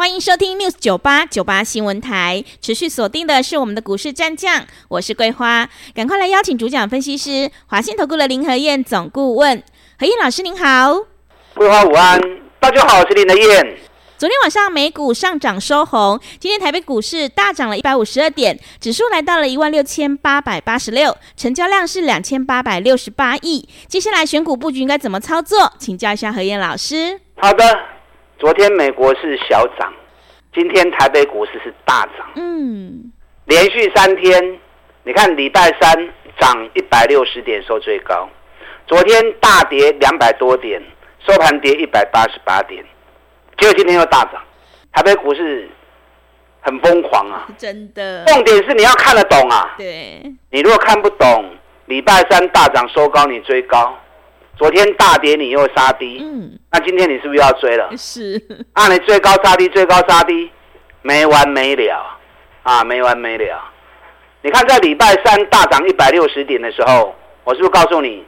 欢迎收听 News 九八九八新闻台，持续锁定的是我们的股市战将，我是桂花，赶快来邀请主讲分析师华信投顾的林和燕总顾问，何燕老师您好，桂花午安，大家好，我是林和燕。昨天晚上美股上涨收红，今天台北股市大涨了一百五十二点，指数来到了一万六千八百八十六，成交量是两千八百六十八亿。接下来选股布局应该怎么操作？请教一下何燕老师。好的。昨天美国是小涨，今天台北股市是大涨。嗯，连续三天，你看礼拜三涨一百六十点收最高，昨天大跌两百多点，收盘跌一百八十八点，结果今天又大涨。台北股市很疯狂啊，真的。重点是你要看得懂啊，对。你如果看不懂，礼拜三大涨收高，你追高。昨天大跌，你又杀低，嗯，那今天你是不是要追了？是，啊，你最高杀低，最高杀低，没完没了，啊，没完没了。你看在礼拜三大涨一百六十点的时候，我是不是告诉你，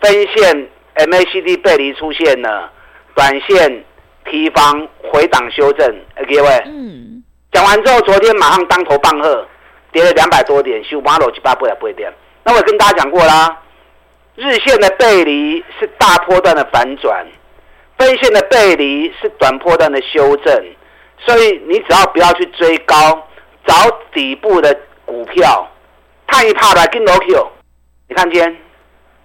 分线 MACD 背离出现了，短线提防回档修正，各位，嗯，讲完之后，昨天马上当头棒喝，跌了两百多点，收八六七八不了不会跌。那我跟大家讲过啦。日线的背离是大波段的反转，分线的背离是短波段的修正，所以你只要不要去追高，找底部的股票，探一趴来跟罗 Q。你看今天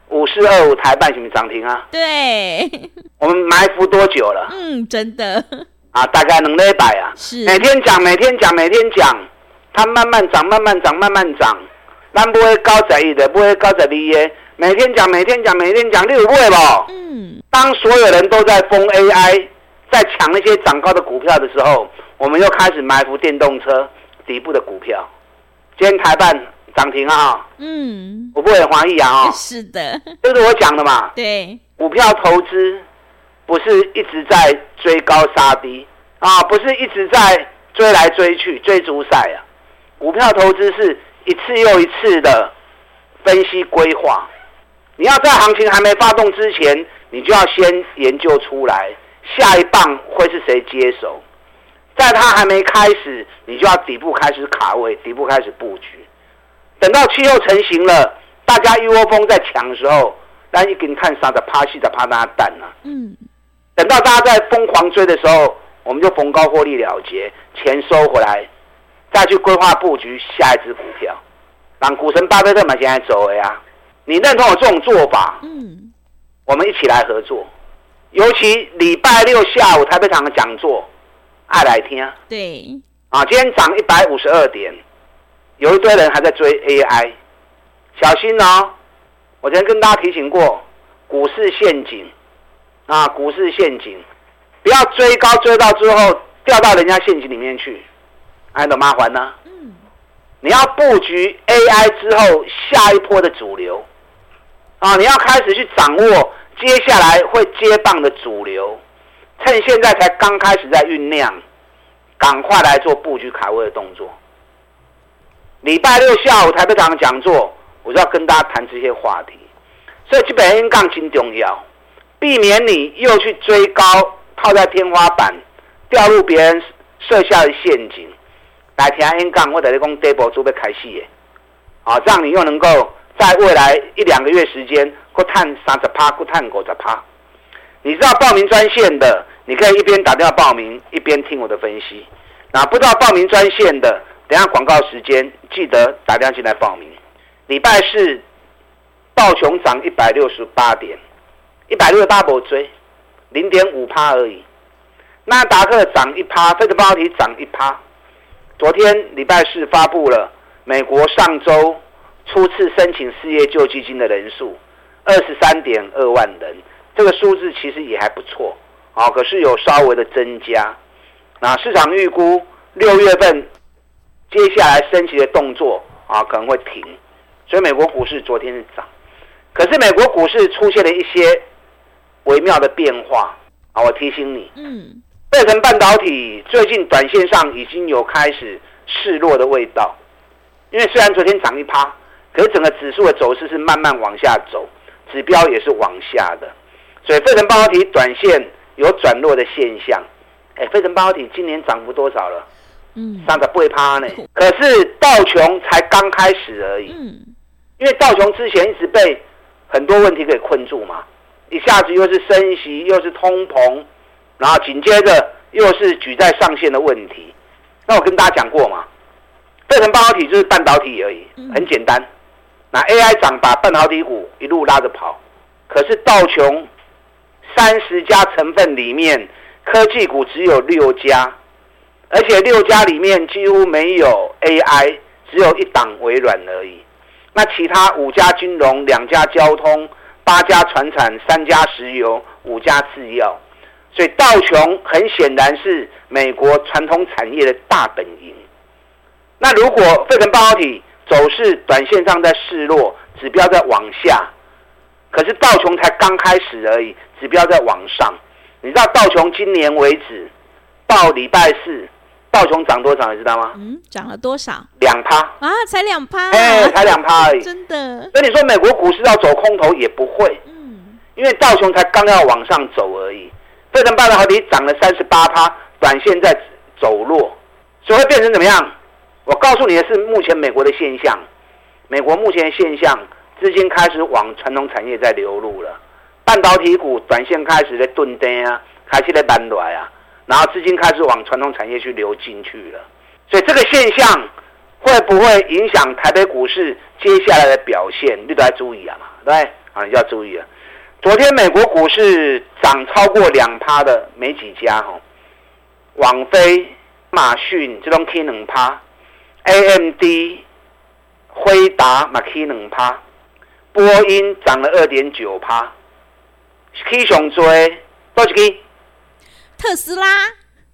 五四二五台半什么涨停啊？对，我们埋伏多久了？嗯，真的啊，大概两礼拜啊，是每天讲，每天讲，每天讲，它慢慢涨，慢慢涨，慢慢涨，但不会高在一的，不会高在低的。每天讲，每天讲，每天讲，六会吧。嗯。当所有人都在疯 AI，在抢那些涨高的股票的时候，我们又开始埋伏电动车底部的股票。今天台办涨停啊。嗯。我不会怀疑啊。哦。是的。这是我讲的嘛。对。股票投资不是一直在追高杀低啊，不是一直在追来追去追逐赛啊。股票投资是一次又一次的分析规划。你要在行情还没发动之前，你就要先研究出来下一棒会是谁接手，在它还没开始，你就要底部开始卡位，底部开始布局。等到气候成型了，大家一窝蜂在抢的时候，那一根看杀的趴戏的趴那蛋啊。嗯。等到大家在疯狂追的时候，我们就逢高获利了结，钱收回来，再去规划布局下一只股票。让股神巴菲特嘛，现在走了呀。你认同我这种做法？嗯，我们一起来合作。尤其礼拜六下午台北场的讲座，爱来听。对，啊，今天涨一百五十二点，有一堆人还在追 AI，小心哦！我昨天跟大家提醒过，股市陷阱啊，股市陷阱，不要追高追到之后掉到人家陷阱里面去，还有麻烦呢。嗯，你要布局 AI 之后下一波的主流。啊！你要开始去掌握接下来会接棒的主流，趁现在才刚开始在酝酿，赶快来做布局卡位的动作。礼拜六下午台北场的讲座，我就要跟大家谈这些话题。所以基本 N 杠很重要，避免你又去追高，套在天花板，掉入别人设下的陷阱。来听 N 杠，我等于讲底部准备开始耶，啊，这样你又能够。在未来一两个月时间，或探三十趴，或探五十趴。你知道报名专线的，你可以一边打电话报名，一边听我的分析。那不知道报名专线的，等下广告时间记得打电话进来报名。礼拜四道琼涨一百六十八点，一百六十八波追，零点五趴而已。纳达克涨一趴，费城半导体涨一趴。昨天礼拜四发布了美国上周。初次申请失业救济金的人数二十三点二万人，这个数字其实也还不错啊，可是有稍微的增加。那市场预估六月份接下来升息的动作啊可能会停，所以美国股市昨天是涨。可是美国股市出现了一些微妙的变化啊！我提醒你，嗯，贝城半导体最近短线上已经有开始示弱的味道，因为虽然昨天涨一趴，可是整个指数的走势是慢慢往下走，指标也是往下的，所以费城半导体短线有转弱的现象。哎，费城半导体今年涨幅多少了？嗯，三十八趴呢。可是道琼才刚开始而已，嗯，因为道琼之前一直被很多问题给困住嘛，一下子又是升息，又是通膨，然后紧接着又是举债上限的问题。那我跟大家讲过嘛，费城半导体就是半导体而已，很简单。那 AI 涨把半导体股一路拉着跑，可是道琼三十家成分里面，科技股只有六家，而且六家里面几乎没有 AI，只有一档微软而已。那其他五家金融、两家交通、八家传产、三家石油、五家制药，所以道琼很显然是美国传统产业的大本营。那如果费城半导体走势短线上在示弱，指标在往下，可是道琼才刚开始而已，指标在往上。你知道道琼今年为止到礼拜四。道琼涨多少，你知道吗？嗯，涨了多少？两趴啊，才两趴，哎，才两趴而已。真的？那你说美国股市要走空头也不会，嗯，因为道琼才刚要往上走而已。费城半导体涨了三十八趴，短线在走弱，所以会变成怎么样？我告诉你的是，目前美国的现象，美国目前的现象，资金开始往传统产业在流入了，半导体股短线开始在蹲跌啊，开始在搬来啊。然后资金开始往传统产业去流进去了，所以这个现象会不会影响台北股市接下来的表现？你都要注意啊嘛，对，啊，你就要注意啊。昨天美国股市涨超过两趴的没几家哈，网飞、马逊这种 K 两趴，AMD、辉达马 K 两趴，波音涨了二点九趴，K 上追多少 K？特斯拉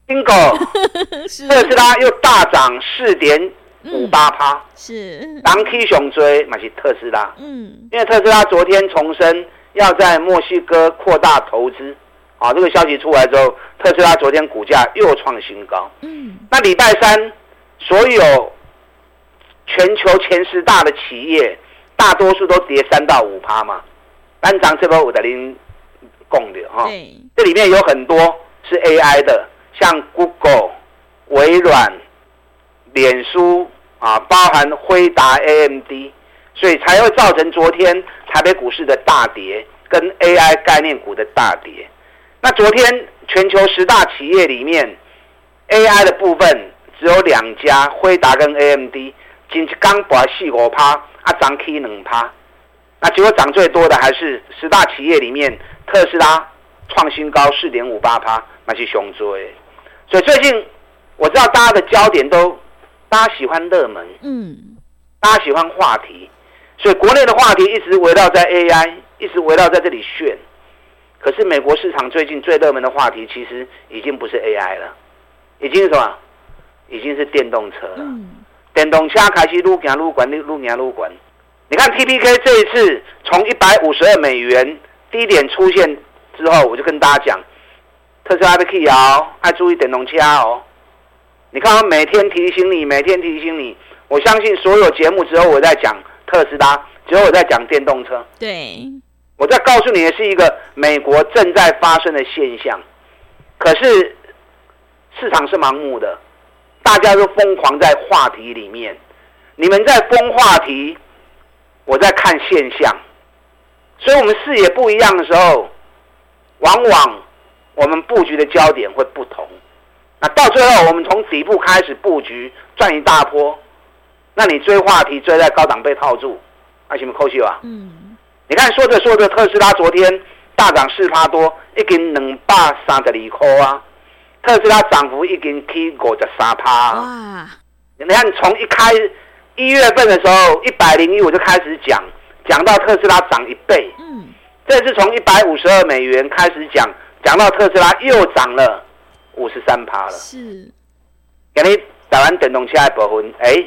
，Bingo，特斯拉又大涨四点五八趴，是。当 K 熊追买起特斯拉，嗯，因为特斯拉昨天重申要在墨西哥扩大投资，啊，这个消息出来之后，特斯拉昨天股价又创新高，嗯，那礼拜三所有全球前十大的企业，大多数都跌三到五趴嘛，单涨这波五的零共的哈，这里面有很多。是 AI 的，像 Google、微软、脸书啊，包含辉达、AMD，所以才会造成昨天台北股市的大跌，跟 AI 概念股的大跌。那昨天全球十大企业里面，AI 的部分只有两家，辉达跟 AMD，仅刚把四五趴，啊涨 K 两趴。那结果涨最多的还是十大企业里面特斯拉。创新高四点五八趴，那是熊追，所以最近我知道大家的焦点都，大家喜欢热门，嗯，大家喜欢话题，所以国内的话题一直围绕在 AI，一直围绕在这里炫。可是美国市场最近最热门的话题其实已经不是 AI 了，已经是什么？已经是电动车了。嗯，电动车开始路行路管，路行路管。你看 TPK 这一次从一百五十二美元低点出现。之后我就跟大家讲，特斯拉的 key 哦，要注意电动车哦。你看，我每天提醒你，每天提醒你。我相信所有节目只有我在讲特斯拉，只有我在讲电动车。对，我在告诉你的是一个美国正在发生的现象。可是市场是盲目的，大家都疯狂在话题里面。你们在疯话题，我在看现象。所以我们视野不一样的时候。往往我们布局的焦点会不同，那到最后我们从底部开始布局赚一大波，那你追话题追在高档被套住，那行不扣秀啊？嗯，你看说着说着，特斯拉昨天大涨四趴多，一根两百三十二块啊，特斯拉涨幅已经起五十三趴。哇！你看从一开一月份的时候一百零一我就开始讲，讲到特斯拉涨一倍。嗯。这次从一百五十二美元开始讲，讲到特斯拉又涨了五十三趴了。是，给你打完电动车的部分，哎，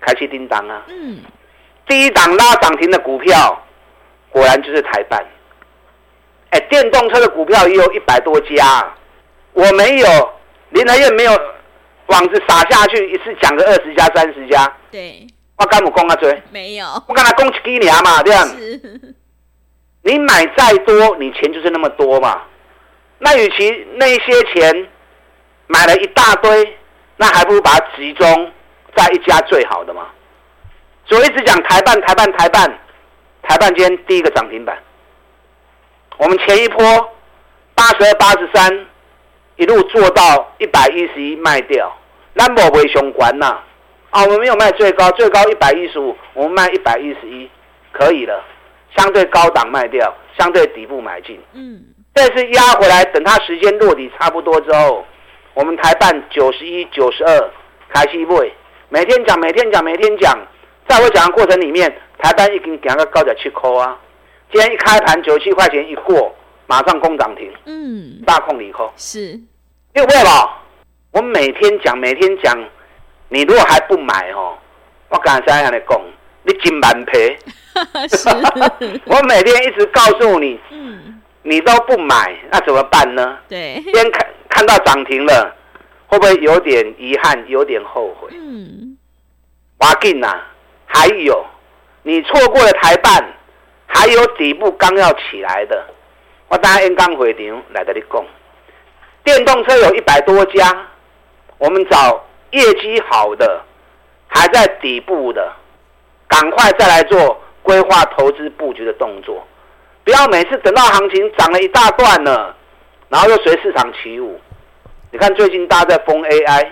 开始叮当啊。嗯，第一档拉涨停的股票，果然就是台半。哎，电动车的股票也有一百多家，我没有，林和彦没有网子撒下去，一次讲个二十家、三十家。对，我敢不讲啊？追没有，我跟他讲几年嘛，这样。你买再多，你钱就是那么多嘛。那与其那些钱买了一大堆，那还不如把它集中在一家最好的嘛。所以我一直讲台办、台办、台办，台办今天第一个涨停板。我们前一波八十二、八十三一路做到一百一十一卖掉，那么为雄关呐啊，我们没有卖最高，最高一百一十五，我们卖一百一十一，可以了。相对高档卖掉，相对底部买进。嗯，这次压回来，等它时间落底差不多之后，我们台半九十一、九十二开始卖，每天讲，每天讲，每天讲。在我讲的过程里面，台半已经讲个高点七块啊。今天一开盘九十七块钱一过，马上攻涨停。嗯，大空离口是，对不对吧？我每天讲，每天讲，你如果还不买哦，我刚才这样讲，你真蛮赔。我每天一直告诉你，嗯，你都不买，那怎么办呢？对，先看看到涨停了，会不会有点遗憾，有点后悔？嗯，挖进呐，还有你错过了台半，还有底部刚要起来的，我等下刚回场来跟你讲，电动车有一百多家，我们找业绩好的，还在底部的，赶快再来做。规划投资布局的动作，不要每次等到行情涨了一大段了，然后又随市场起舞。你看最近大家在封 AI，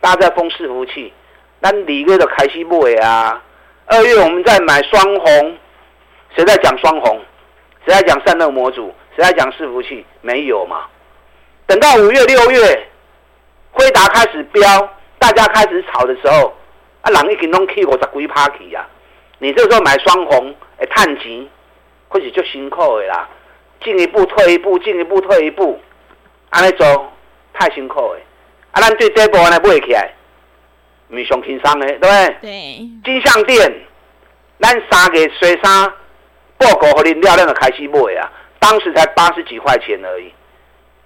大家在封伺服器，那里面的开西布伟啊，二月我们在买双红，谁在讲双红？谁在讲散热模组？谁在讲伺服器？没有嘛？等到五月六月，辉达开始飙，大家开始炒的时候，啊，人已经拢去五十几趴去啊。你这时候买双红，哎，探钱，或许就辛苦的啦。进一步退一步，进一步退一步，安尼做太辛苦的。啊，咱对这部分来买起来，没上轻松的，对不对？对。金像电，咱三个水三报告和你料，咱就开始买啊。当时才八十几块钱而已，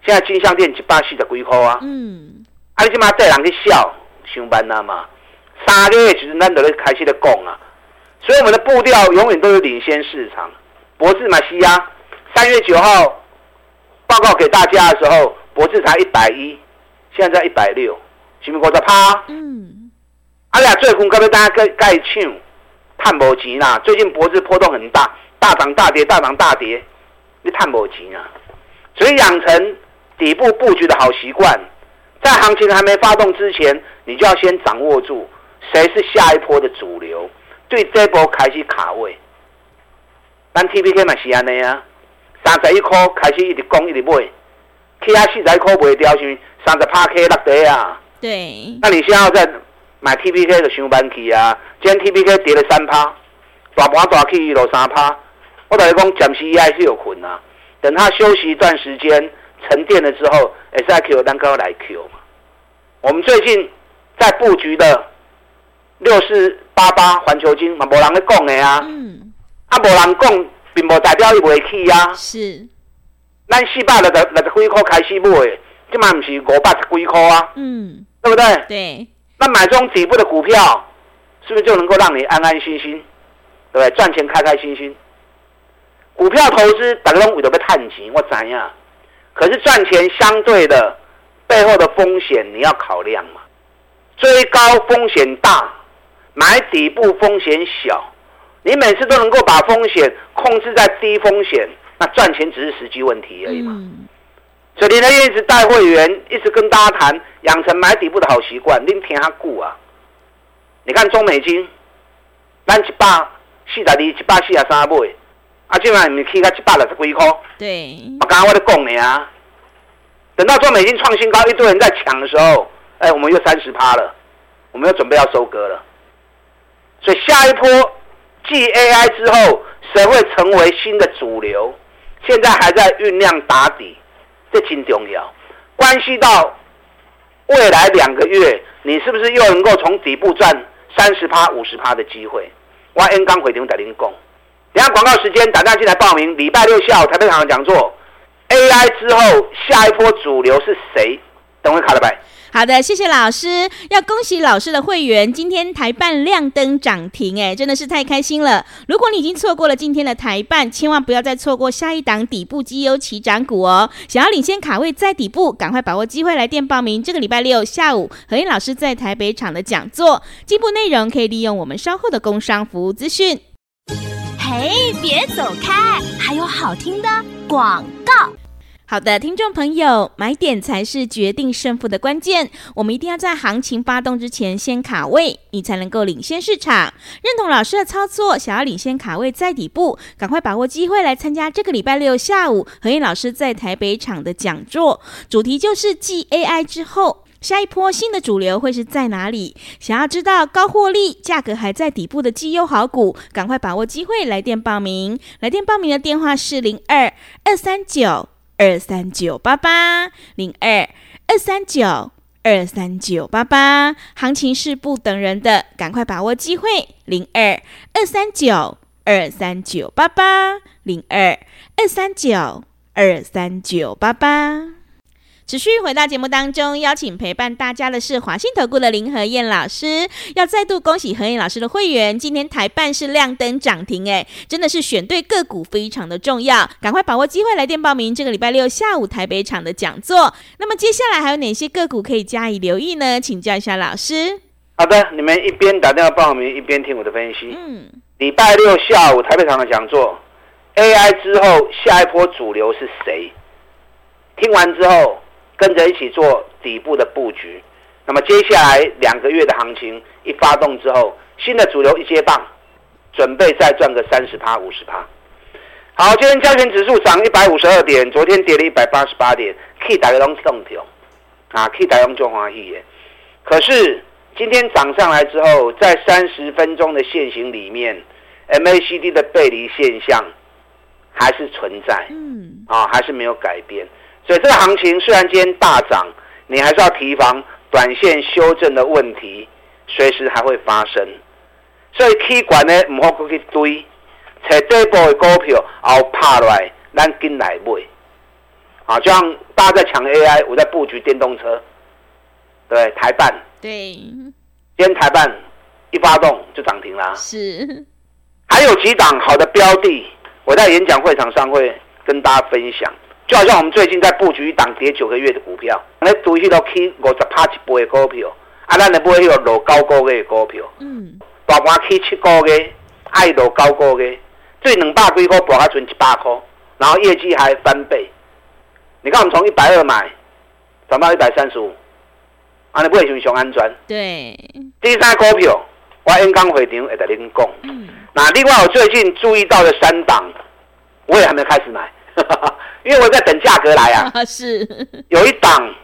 现在金像电一百四十几块啊。嗯。啊，你即马带人去笑，上班啊嘛？三个月其实咱就咧开始咧讲啊。所以我们的步调永远都是领先市场。博智买西亚，三月九号报告给大家的时候，博智才一百一，现在在一百六，是不是五十趴？嗯。啊俩，最近各位大家该该抢，探无钱啦。最近博智波动很大，大涨大跌，大涨大跌，你探无钱啊。所以养成底部布局的好习惯，在行情还没发动之前，你就要先掌握住谁是下一波的主流。对这波开始卡位，咱 T P K 嘛是安尼啊，三十一块开始一直攻一直买，其他四十一块卖掉是三十八 K 落底啊。对。那你现在要再买 T P K 的上班期啊？今天 T P K 跌了三趴，大盘大起落三趴，我同你讲暂时还是有困啊。等它休息一段时间沉淀了之后，再 Q 单高来 Q 嘛。我们最近在布局的。六四八八环球金嘛，无人咧讲的啊，嗯、啊，无人讲，并无代表伊袂起啊。是，咱四百六十六十几块开始买，今嘛唔是五百十几块啊。嗯，对不对？对。那买这种底部的股票，是不是就能够让你安安心心，对不对？赚钱开开心心。股票投资大家拢为着要赚钱，我知影。可是赚钱相对的背后的风险你要考量嘛，追高风险大。买底部风险小，你每次都能够把风险控制在低风险，那赚钱只是时机问题而已嘛。嗯、所以林和彦一直带会员，一直跟大家谈，养成买底部的好习惯。您听下股啊，你看中美金，咱一百四十二，一百四十三买，啊，今晚你起个一百六十几块。对。我刚刚我在讲你啊，等到中美金创新高，一堆人在抢的时候，哎，我们又三十趴了，我们又准备要收割了。所以下一波继 AI 之后，谁会成为新的主流？现在还在酝酿打底，这挺重要，关系到未来两个月，你是不是又能够从底部赚三十趴、五十趴的机会？我演讲会场在您讲。等下广告时间，打电话进来报名。礼拜六下午台北场的讲座，AI 之后下一波主流是谁？等会卡了呗。好的，谢谢老师。要恭喜老师的会员，今天台办亮灯涨停，哎，真的是太开心了。如果你已经错过了今天的台办，千万不要再错过下一档底部绩优起涨股哦。想要领先卡位在底部，赶快把握机会来电报名。这个礼拜六下午，何燕老师在台北场的讲座，进一步内容可以利用我们稍后的工商服务资讯。嘿，别走开，还有好听的广告。好的，听众朋友，买点才是决定胜负的关键。我们一定要在行情发动之前先卡位，你才能够领先市场。认同老师的操作，想要领先卡位在底部，赶快把握机会来参加这个礼拜六下午何燕老师在台北场的讲座，主题就是继 AI 之后，下一波新的主流会是在哪里？想要知道高获利、价格还在底部的绩优好股，赶快把握机会来电报名。来电报名的电话是零二二三九。二三九八八零二二三九二三九八八，行情是不等人的，赶快把握机会。零二二三九二三九八八零二二三九二三九八八。持续回到节目当中，邀请陪伴大家的是华信投顾的林和燕老师。要再度恭喜何燕老师的会员，今天台办是亮灯涨停，哎，真的是选对个股非常的重要，赶快把握机会来电报名这个礼拜六下午台北场的讲座。那么接下来还有哪些个股可以加以留意呢？请教一下老师。好的，你们一边打电话报名，一边听我的分析。嗯，礼拜六下午台北场的讲座，AI 之后下一波主流是谁？听完之后。跟着一起做底部的布局，那么接下来两个月的行情一发动之后，新的主流一接棒，准备再赚个三十趴、五十趴。好，今天加权指数涨一百五十二点，昨天跌了一百八十八点，K 大家都动掉啊，K 大家就欢喜耶。可是今天涨上来之后，在三十分钟的线型里面，MACD 的背离现象还是存在，嗯，啊，还是没有改变。所以这个行情虽然今天大涨，你还是要提防短线修正的问题，随时还会发生。所以 K 管呢，唔好过去堆，找底部的股票，然后趴落来，咱进来买。啊，就像大家在抢 AI，我在布局电动车，对，台办，对，今天台办一发动就涨停啦。是，还有几档好的标的，我在演讲会场上会跟大家分享。就好像我们最近在布局一档跌九个月的股票，那堆起都起五十趴一倍的股票，啊，咱来买迄个落高个月的股票，嗯，大盘起七个月，爱落高个月，最两百几块，博还存一百块，然后业绩还翻倍。你看我们从一百二买，涨到一百三十五，啊，你不会熊熊安全？对，第三股票，我演讲会场会跟您讲。嗯，那另外我最近注意到的三档，我也还没开始买。因为我在等价格来啊，是有一档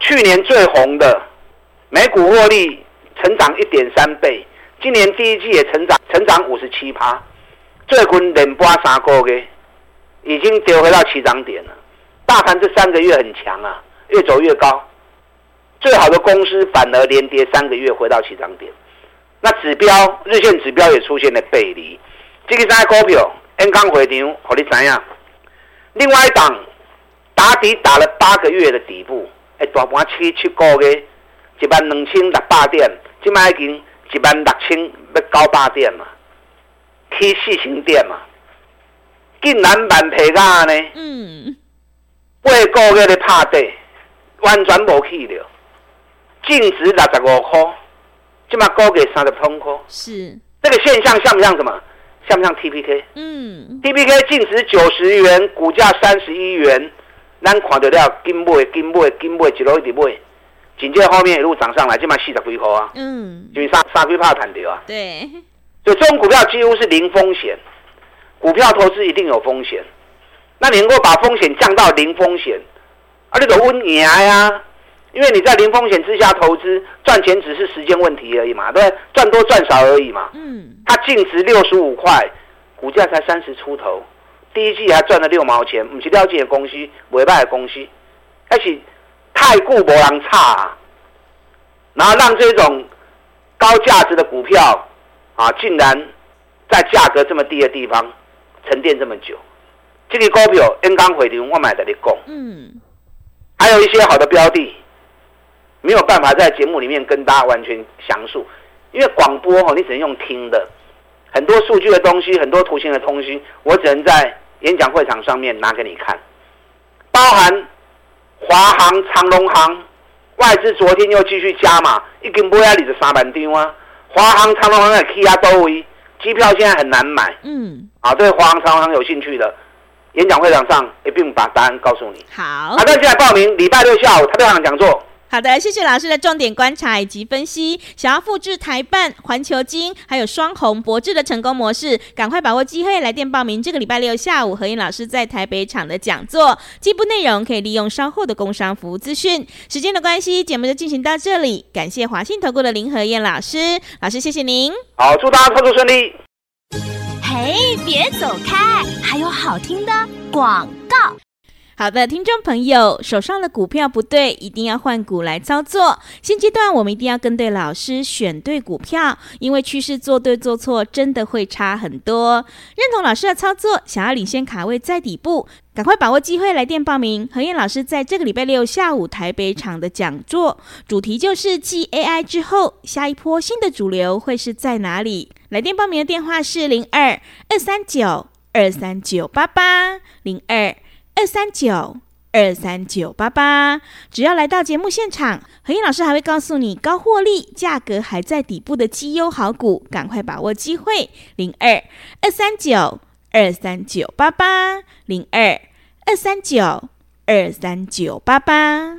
去年最红的，每股获利成长一点三倍，今年第一季也成长成长五十七趴，最近连播三个月，已经跌回到起涨点了。大盘这三个月很强啊，越走越高，最好的公司反而连跌三个月回到起涨点，那指标日线指标也出现了背离，这个三股票，安康会场，让你怎样？另外一档打底打了八个月的底部，哎，大盘七七个月，一万两千六百点，今麦已经一万六千要九百点嘛，起四千点嘛，竟然蛮皮价呢？嗯，八个月的拍底，完全无去了，净值六十五块，今麦高给三十通块，是这个现象像不像什么？像不像 TPK？嗯，TPK 净值九十元，股价三十一元，咱看到了，金买金买金买，一路一直买，紧接着后面一路涨上来，就卖四十几块啊。嗯，因为三三几趴弹掉啊。对，所以这种股票几乎是零风险，股票投资一定有风险，那你能够把风险降到零风险，啊，你就稳赢呀。因为你在零风险之下投资，赚钱只是时间问题而已嘛，对不对？赚多赚少而已嘛。嗯。它净值六十五块，股价才三十出头，第一季还赚了六毛钱，不是了解的公司，委外的公司，而且太固博人差啊。然后让这种高价值的股票啊，竟然在价格这么低的地方沉淀这么久。这个股票应刚回流，我买的你供。嗯，还有一些好的标的，没有办法在节目里面跟大家完全详述，因为广播哦，你只能用听的，很多数据的东西，很多图形的东西，我只能在演讲会场上面拿给你看，包含华航、长隆航，外资昨天又继续加码，一根波压里的三万张啊，华航、长隆航的 K 啊都位，机票现在很难买。嗯，啊，对华航、长隆航有兴趣的。演讲会场上一并把答案告诉你。好，好的，现在报名礼拜六下午台北场讲座。好的，谢谢老师的重点观察以及分析。想要复制台办、环球金还有双红、博智的成功模式，赶快把握机会来电报名。这个礼拜六下午，何燕老师在台北场的讲座，进一步内容可以利用稍后的工商服务资讯。时间的关系，节目就进行到这里。感谢华信投顾的林何燕老师，老师谢谢您。好，祝大家操作顺利。嘿，别走开，还有好听的广告。好的，听众朋友，手上的股票不对，一定要换股来操作。现阶段我们一定要跟对老师，选对股票，因为趋势做对做错真的会差很多。认同老师的操作，想要领先卡位在底部，赶快把握机会来电报名。何燕老师在这个礼拜六下午台北场的讲座，主题就是继 AI 之后，下一波新的主流会是在哪里？来电报名的电话是零二二三九二三九八八零二。二三九二三九八八，只要来到节目现场，何燕老师还会告诉你高获利、价格还在底部的绩优好股，赶快把握机会。零二二三九二三九八八，零二二三九二三九八八。